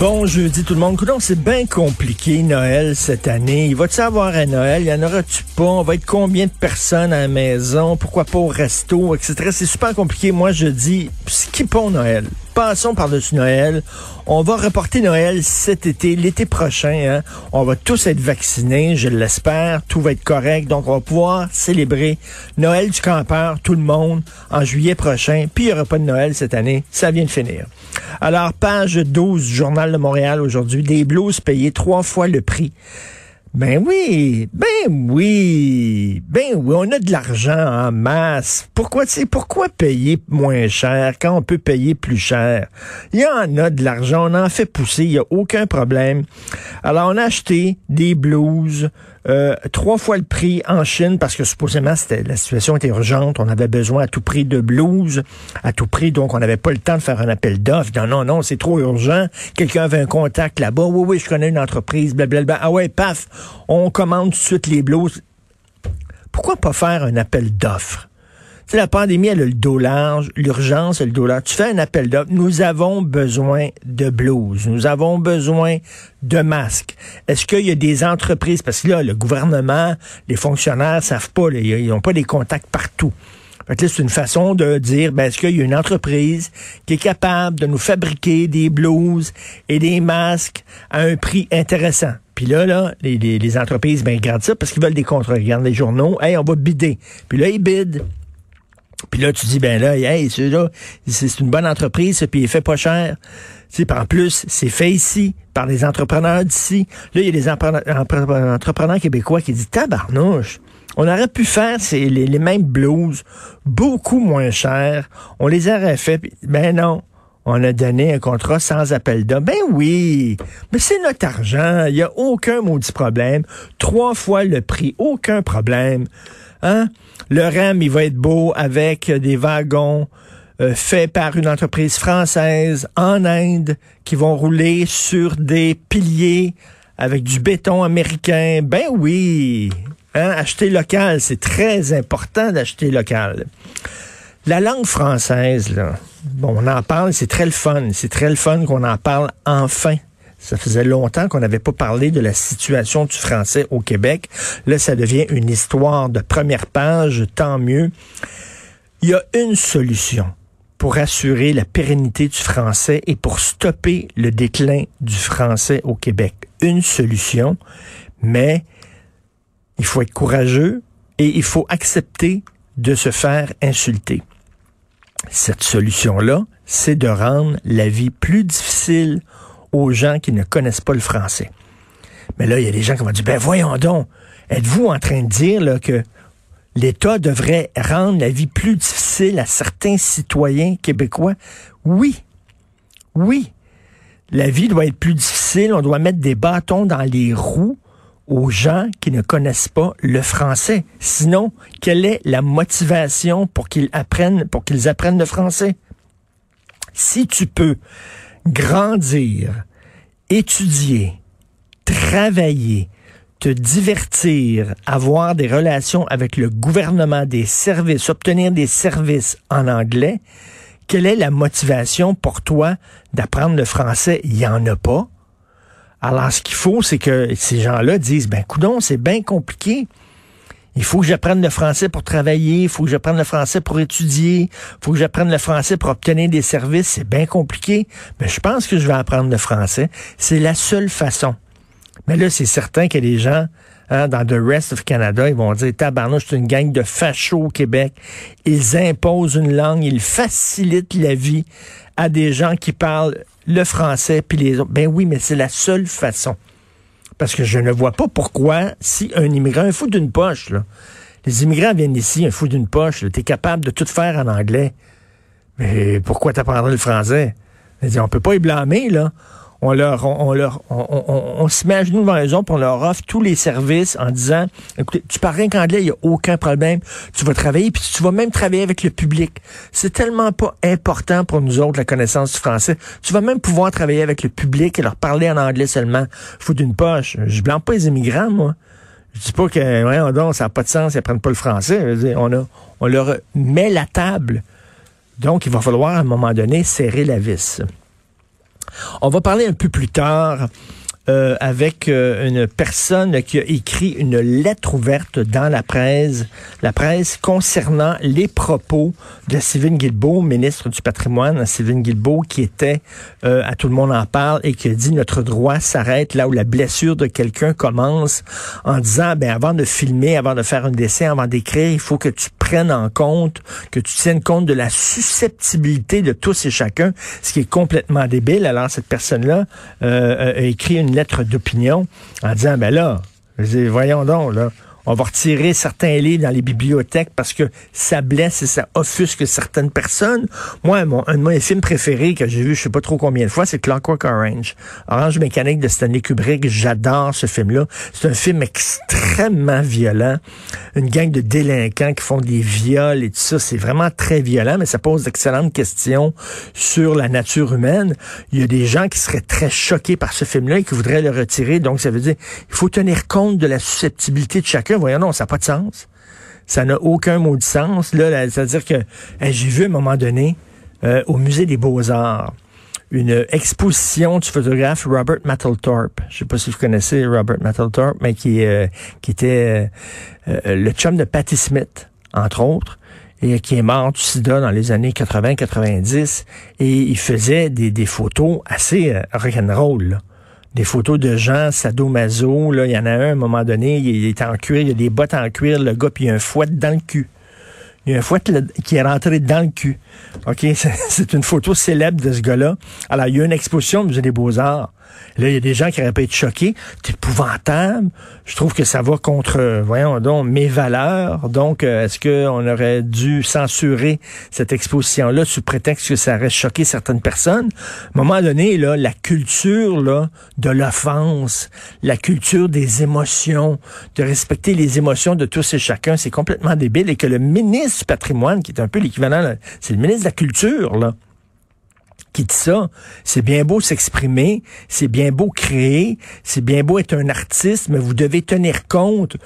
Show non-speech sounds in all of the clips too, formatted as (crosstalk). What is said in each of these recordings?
Bon jeudi tout le monde. Coudon, c'est bien compliqué Noël cette année. Il va-tu avoir un Noël? Il y en aura-tu pas? On va être combien de personnes à la maison? Pourquoi pas au resto, etc. C'est super compliqué. Moi, je dis, skippons Noël. Passons par-dessus Noël. On va reporter Noël cet été, l'été prochain. Hein. On va tous être vaccinés, je l'espère. Tout va être correct. Donc, on va pouvoir célébrer Noël du campeur, tout le monde, en juillet prochain. Puis, il n'y aura pas de Noël cette année. Ça vient de finir. Alors, page 12 du Journal de Montréal aujourd'hui. Des blouses payées trois fois le prix. Ben oui, ben oui, ben oui, on a de l'argent en masse. Pourquoi, tu sais, pourquoi payer moins cher quand on peut payer plus cher? Il y en a de l'argent, on en fait pousser, il n'y a aucun problème. Alors, on a acheté des blouses, euh, trois fois le prix en Chine parce que supposément c'était la situation était urgente, on avait besoin à tout prix de blouses, à tout prix, donc on n'avait pas le temps de faire un appel d'offres. Non, non, non, c'est trop urgent. Quelqu'un avait un contact là-bas. Oui, oui, je connais une entreprise, blablabla. Ah ouais, paf, on commande tout de suite les blouses. Pourquoi pas faire un appel d'offres? Tu sais, la pandémie, a le dos l'urgence, elle a le dos. Tu fais un appel d'offres. Nous avons besoin de blouses. Nous avons besoin de masques. Est-ce qu'il y a des entreprises, parce que là, le gouvernement, les fonctionnaires savent pas, ils n'ont pas des contacts partout. C'est une façon de dire, ben, est-ce qu'il y a une entreprise qui est capable de nous fabriquer des blouses et des masques à un prix intéressant? Puis là, là, les, entreprises, ben, ils gardent ça parce qu'ils veulent des contrats. Ils regardent les journaux. Hey, on va bider. Puis là, ils bident. Puis là, tu dis, ben là, hey, celui-là, c'est une bonne entreprise, puis il fait pas cher. Tu sais, en plus, c'est fait ici, par les entrepreneurs d'ici. Là, il y a des entrepreneurs québécois qui disent, tabarnouche, on aurait pu faire les, les mêmes blouses beaucoup moins chères. On les aurait fait. Ben non. On a donné un contrat sans appel d'offres. Ben oui, mais c'est notre argent. Il n'y a aucun maudit problème. Trois fois le prix, aucun problème. Hein? Le REM, il va être beau avec des wagons euh, faits par une entreprise française en Inde qui vont rouler sur des piliers avec du béton américain. Ben oui, hein? acheter local, c'est très important d'acheter local. La langue française, là, bon, on en parle, c'est très le fun. C'est très le fun qu'on en parle enfin. Ça faisait longtemps qu'on n'avait pas parlé de la situation du français au Québec. Là, ça devient une histoire de première page, tant mieux. Il y a une solution pour assurer la pérennité du français et pour stopper le déclin du français au Québec. Une solution, mais il faut être courageux et il faut accepter de se faire insulter. Cette solution-là, c'est de rendre la vie plus difficile aux gens qui ne connaissent pas le français. Mais là, il y a des gens qui vont dire, ben voyons donc, êtes-vous en train de dire que l'État devrait rendre la vie plus difficile à certains citoyens québécois? Oui. Oui. La vie doit être plus difficile, on doit mettre des bâtons dans les roues aux gens qui ne connaissent pas le français. Sinon, quelle est la motivation pour qu'ils apprennent, pour qu'ils apprennent le français? Si tu peux grandir, étudier, travailler, te divertir, avoir des relations avec le gouvernement, des services, obtenir des services en anglais, quelle est la motivation pour toi d'apprendre le français? Il n'y en a pas. Alors, ce qu'il faut, c'est que ces gens-là disent, ben, coudon, c'est bien compliqué. Il faut que j'apprenne le français pour travailler, il faut que j'apprenne le français pour étudier, il faut que j'apprenne le français pour obtenir des services. C'est bien compliqué, mais je pense que je vais apprendre le français. C'est la seule façon. Mais là, c'est certain que les gens hein, dans the rest of Canada, ils vont dire tabarnouche, c'est une gang de fachos au Québec. Ils imposent une langue, ils facilitent la vie à des gens qui parlent le français puis les autres. Ben oui, mais c'est la seule façon. Parce que je ne vois pas pourquoi, si un immigrant, un fou d'une poche, là, les immigrants viennent ici, un fou d'une poche, tu es capable de tout faire en anglais. Mais pourquoi t'apprendrais le français? On peut pas y blâmer, là on leur, on, leur, on, on, on se met à genoux devant les autres, on leur offre tous les services en disant, écoutez, tu parles rien qu'anglais, il n'y a aucun problème. Tu vas travailler, puis tu vas même travailler avec le public. C'est tellement pas important pour nous autres, la connaissance du français. Tu vas même pouvoir travailler avec le public et leur parler en anglais seulement. Faut d'une poche. Je blâme pas les immigrants, moi. Je dis pas que, ouais, non, ça n'a pas de sens, ils apprennent pas le français. on leur met la table. Donc, il va falloir, à un moment donné, serrer la vis. On va parler un peu plus tard euh, avec euh, une personne qui a écrit une lettre ouverte dans la presse, la presse concernant les propos de Sylvain Guilbeault, ministre du patrimoine, Sylvain Guilbeault, qui était, euh, à tout le monde en parle, et qui a dit notre droit s'arrête là où la blessure de quelqu'un commence, en disant, ben avant de filmer, avant de faire un dessin, avant d'écrire, il faut que tu prennes en compte, que tu tiennes compte de la susceptibilité de tous et chacun, ce qui est complètement débile. Alors cette personne-là a écrit une d'opinion en disant, ben là, voyons donc, là, on va retirer certains livres dans les bibliothèques parce que ça blesse et ça offusque certaines personnes. Moi, un de mes films préférés que j'ai vu, je sais pas trop combien de fois, c'est Clockwork Orange. Orange Mécanique de Stanley Kubrick. J'adore ce film-là. C'est un film extrêmement violent. Une gang de délinquants qui font des viols et tout ça. C'est vraiment très violent, mais ça pose d'excellentes questions sur la nature humaine. Il y a des gens qui seraient très choqués par ce film-là et qui voudraient le retirer. Donc, ça veut dire, il faut tenir compte de la susceptibilité de chacun voyons, non, ça n'a pas de sens. Ça n'a aucun mot de sens. Là, c'est-à-dire que j'ai vu à un moment donné euh, au musée des Beaux-Arts une exposition du photographe Robert Mapplethorpe. Je sais pas si vous connaissez Robert Mapplethorpe, mais qui, euh, qui était euh, le chum de Patti Smith, entre autres et qui est mort du sida dans les années 80-90, et il faisait des, des photos assez rock'n'roll. Des photos de gens sadomaso. Là, il y en a un à un moment donné, il est en cuir, il a des bottes en cuir, le gars, puis il y a un fouet dans le cul. Il y a un fouet qui est rentré dans le cul. OK? (laughs) C'est une photo célèbre de ce gars-là. Alors, il y a une exposition au Musée des Beaux-Arts Là, il y a des gens qui auraient pu être choqués. C'est épouvantable. Je trouve que ça va contre, voyons donc, mes valeurs. Donc, euh, est-ce qu'on aurait dû censurer cette exposition-là sous prétexte que ça aurait choqué certaines personnes? À un moment donné, là, la culture là, de l'offense, la culture des émotions, de respecter les émotions de tous et chacun, c'est complètement débile. Et que le ministre du patrimoine, qui est un peu l'équivalent, c'est le ministre de la culture, là, qui dit ça. C'est bien beau s'exprimer, c'est bien beau créer, c'est bien beau être un artiste, mais vous devez tenir compte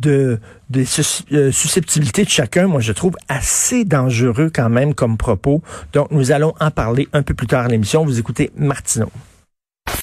de des euh, susceptibilités de chacun. Moi, je trouve assez dangereux quand même comme propos. Donc, nous allons en parler un peu plus tard à l'émission. Vous écoutez Martineau.